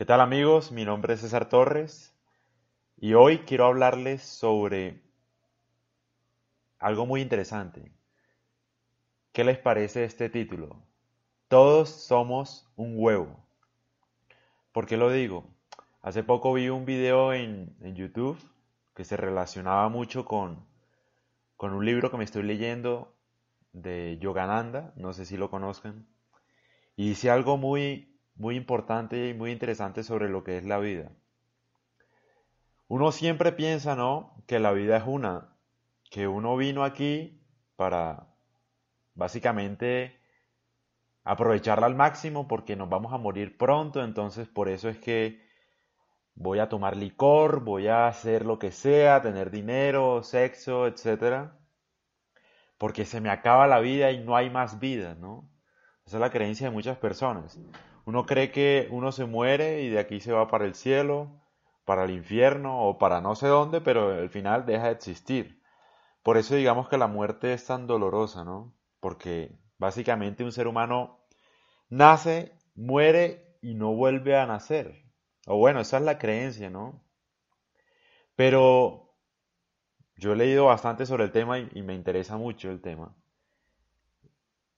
¿Qué tal amigos? Mi nombre es César Torres y hoy quiero hablarles sobre algo muy interesante. ¿Qué les parece este título? Todos somos un huevo. ¿Por qué lo digo? Hace poco vi un video en, YouTube que se relacionaba mucho con, con un libro que me estoy leyendo de Yogananda, no sé si lo conozcan, y dice algo muy muy importante y muy interesante sobre lo que es la vida. Uno siempre piensa, ¿no? Que la vida es una, que uno vino aquí para básicamente aprovecharla al máximo porque nos vamos a morir pronto, entonces por eso es que voy a tomar licor, voy a hacer lo que sea, tener dinero, sexo, etcétera, porque se me acaba la vida y no hay más vida, ¿no? Esa es la creencia de muchas personas. Uno cree que uno se muere y de aquí se va para el cielo, para el infierno o para no sé dónde, pero al final deja de existir. Por eso digamos que la muerte es tan dolorosa, ¿no? Porque básicamente un ser humano nace, muere y no vuelve a nacer. O bueno, esa es la creencia, ¿no? Pero yo he leído bastante sobre el tema y, me interesa mucho el tema.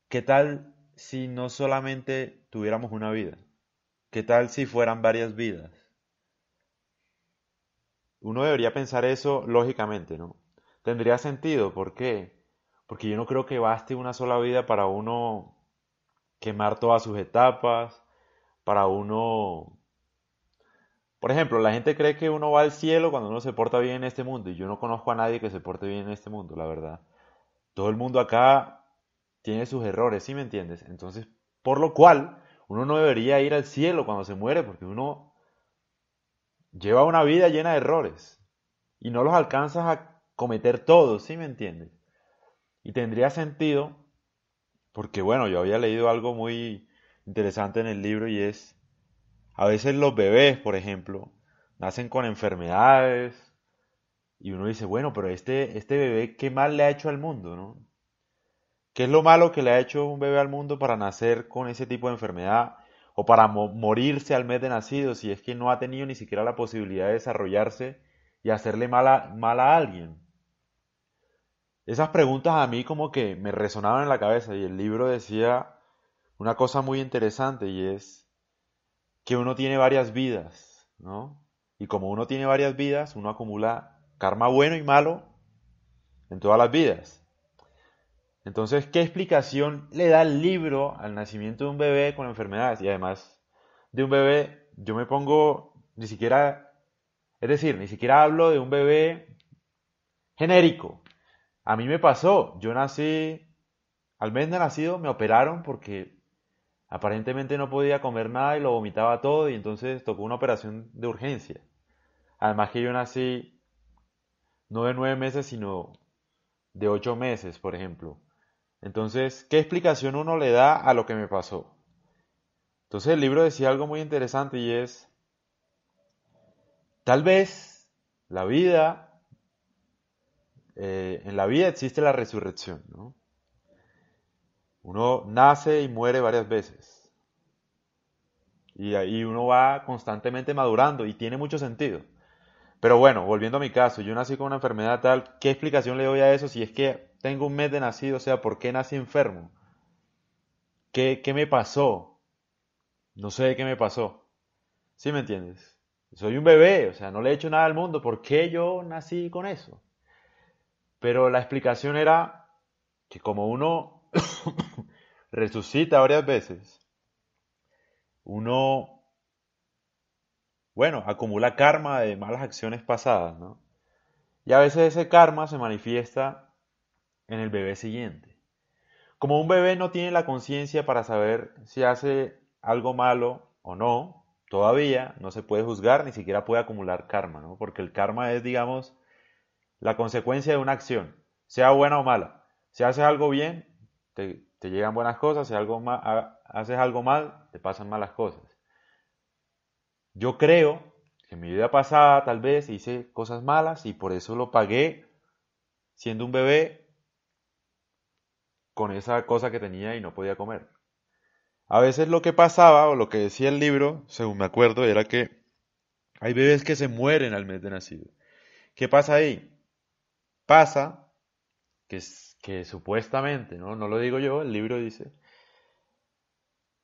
¿Qué tal si no solamente tuviéramos una vida? ¿Qué tal si fueran varias vidas? Uno debería pensar eso lógicamente, ¿no? Tendría sentido, ¿por qué? Porque yo no creo que baste una sola vida para uno quemar todas sus etapas, para uno... Por ejemplo, la gente cree que uno va al cielo cuando uno se porta bien en este mundo, y yo no conozco a nadie que se porte bien en este mundo, la verdad. Todo el mundo acá tiene sus errores, ¿sí me entiendes? Entonces, por lo cual, uno no debería ir al cielo cuando se muere, porque uno lleva una vida llena de errores y no los alcanzas a cometer todos, ¿sí me entiendes? Y tendría sentido, porque bueno, yo había leído algo muy interesante en el libro y es, a veces los bebés, por ejemplo, nacen con enfermedades y uno dice, bueno, pero este, este bebé, ¿qué mal le ha hecho al mundo, no? ¿Qué es lo malo que le ha hecho un bebé al mundo para nacer con ese tipo de enfermedad o para morirse al mes de nacido si es que no ha tenido ni siquiera la posibilidad de desarrollarse y hacerle mal a, mal a alguien? Esas preguntas a mí como que me resonaban en la cabeza y el libro decía una cosa muy interesante y es que uno tiene varias vidas, ¿no? Y como uno tiene varias vidas, uno acumula karma bueno y malo en todas las vidas. Entonces, ¿qué explicación le da el libro al nacimiento de un bebé con enfermedades? Y además de un bebé, yo me pongo ni siquiera, es decir, ni siquiera hablo de un bebé genérico. A mí me pasó, yo nací, al mes de nacido me operaron porque aparentemente no podía comer nada y lo vomitaba todo y entonces tocó una operación de urgencia. Además que yo nací no de nueve meses, sino de ocho meses, por ejemplo. Entonces, ¿qué explicación uno le da a lo que me pasó? Entonces el libro decía algo muy interesante y es, tal vez la vida, eh, en la vida existe la resurrección, ¿no? Uno nace y muere varias veces. Y ahí uno va constantemente madurando y tiene mucho sentido. Pero bueno, volviendo a mi caso, yo nací con una enfermedad tal, ¿qué explicación le doy a eso si es que tengo un mes de nacido, o sea, ¿por qué nací enfermo? ¿Qué, qué me pasó? No sé qué me pasó. ¿Sí me entiendes? Soy un bebé, o sea, no le he hecho nada al mundo, ¿por qué yo nací con eso? Pero la explicación era que como uno resucita varias veces, uno, bueno, acumula karma de malas acciones pasadas, ¿no? Y a veces ese karma se manifiesta en el bebé siguiente. Como un bebé no tiene la conciencia para saber si hace algo malo o no, todavía no se puede juzgar, ni siquiera puede acumular karma, ¿no? Porque el karma es, digamos, la consecuencia de una acción, sea buena o mala. Si haces algo bien, te, llegan buenas cosas, si algo haces algo mal, te pasan malas cosas. Yo creo que en mi vida pasada tal vez hice cosas malas y por eso lo pagué siendo un bebé con esa cosa que tenía y no podía comer. a veces lo que pasaba o lo que decía el libro, según me acuerdo, era que hay bebés que se mueren al mes de nacido. ¿Qué pasa ahí? Pasa que, supuestamente, ¿no? no lo digo yo, el libro dice,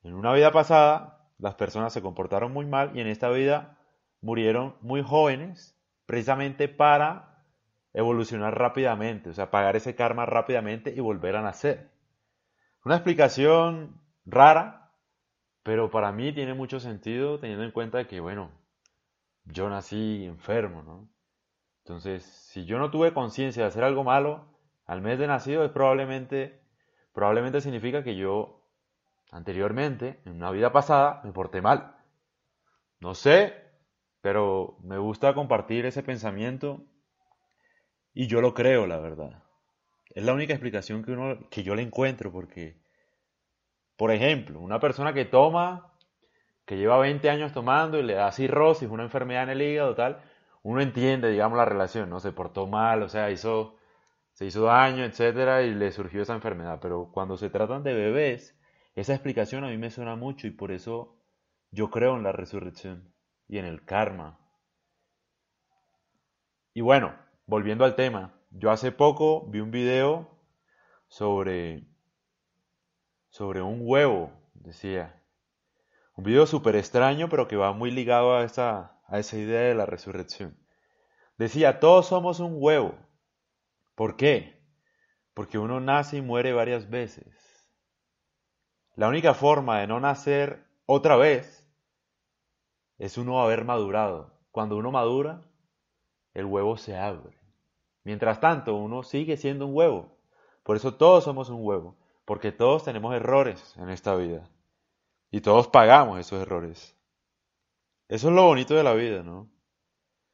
en una vida pasada las personas se comportaron muy mal y en esta vida murieron muy jóvenes precisamente para evolucionar rápidamente, o sea, pagar ese karma rápidamente y volver a nacer. Una explicación rara, pero para mí tiene mucho sentido teniendo en cuenta que, bueno, yo nací enfermo, ¿no? Entonces, si yo no tuve conciencia de hacer algo malo al mes de nacido, es probablemente, probablemente significa que yo anteriormente, en una vida pasada, me porté mal. No sé, pero me gusta compartir ese pensamiento y yo lo creo, la verdad. Es la única explicación que, uno, que yo le encuentro, porque, por ejemplo, una persona que toma, que lleva 20 años tomando y le da cirrosis, una enfermedad en el hígado, tal, uno entiende, digamos, la relación, ¿no? Se portó mal, o sea, hizo, se hizo daño, etcétera, y le surgió esa enfermedad. Pero cuando se tratan de bebés, esa explicación a mí me suena mucho y por eso yo creo en la resurrección y en el karma. Y bueno, volviendo al tema, yo hace poco vi un video sobre sobre un huevo, decía. Un video súper extraño, pero que va muy ligado a esa, a esa idea de la resurrección. Decía, todos somos un huevo. ¿Por qué? Porque uno nace y muere varias veces. La única forma de no nacer otra vez es uno haber madurado. Cuando uno madura, el huevo se abre. Mientras tanto, uno sigue siendo un huevo. Por eso todos somos un huevo, porque todos tenemos errores en esta vida. Y todos pagamos esos errores. Eso es lo bonito de la vida, ¿no?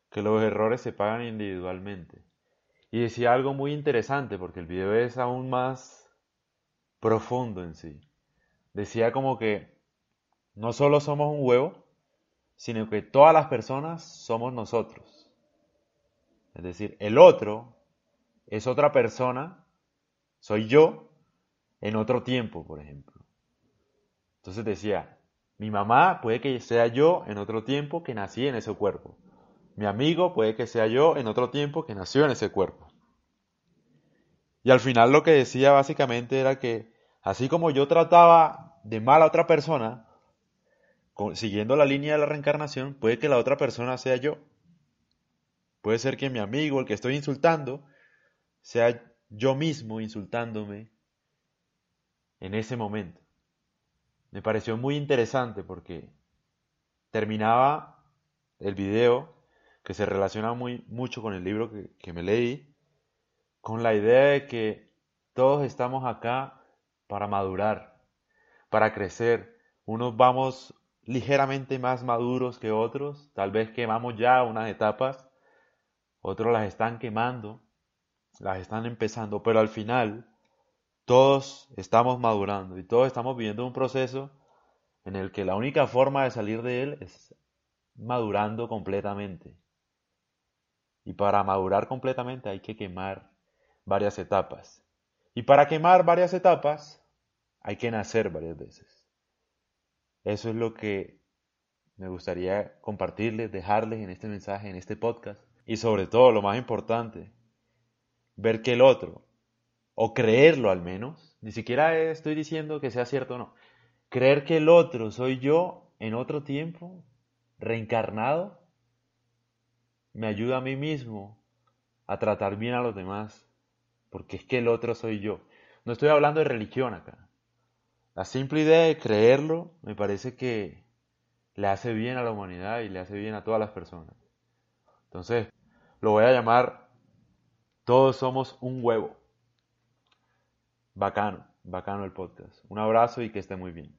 Que los errores se pagan individualmente. Y decía algo muy interesante, porque el video es aún más profundo en sí. Decía como que no solo somos un huevo, sino que todas las personas somos nosotros. Es decir, el otro es otra persona, soy yo, en otro tiempo, por ejemplo. Entonces decía, mi mamá puede que sea yo en otro tiempo que nací en ese cuerpo. Mi amigo puede que sea yo en otro tiempo que nació en ese cuerpo. Y al final lo que decía básicamente era que así como yo trataba de mal a otra persona, siguiendo la línea de la reencarnación, puede que la otra persona sea yo. Puede ser que mi amigo, el que estoy insultando, sea yo mismo insultándome en ese momento. Me pareció muy interesante porque terminaba el video que se relaciona muy, mucho con el libro que, que me leí, con la idea de que todos estamos acá para madurar, para crecer. Unos vamos ligeramente más maduros que otros, tal vez quemamos ya unas etapas, otros las están quemando, las están empezando, pero al final todos estamos madurando y todos estamos viviendo un proceso en el que la única forma de salir de él es madurando completamente. Y para madurar completamente hay que quemar varias etapas. Y para quemar varias etapas hay que nacer varias veces. Eso es lo que me gustaría compartirles, dejarles en este mensaje, en este podcast. Y sobre todo, lo más importante, ver que el otro, o creerlo al menos, ni siquiera estoy diciendo que sea cierto o no, creer que el otro soy yo en otro tiempo, reencarnado, me ayuda a mí mismo a tratar bien a los demás, porque es que el otro soy yo. No estoy hablando de religión acá, la simple idea de creerlo me parece que le hace bien a la humanidad y le hace bien a todas las personas. Entonces, lo voy a llamar Todos somos un huevo. Bacano, bacano el podcast. Un abrazo y que esté muy bien.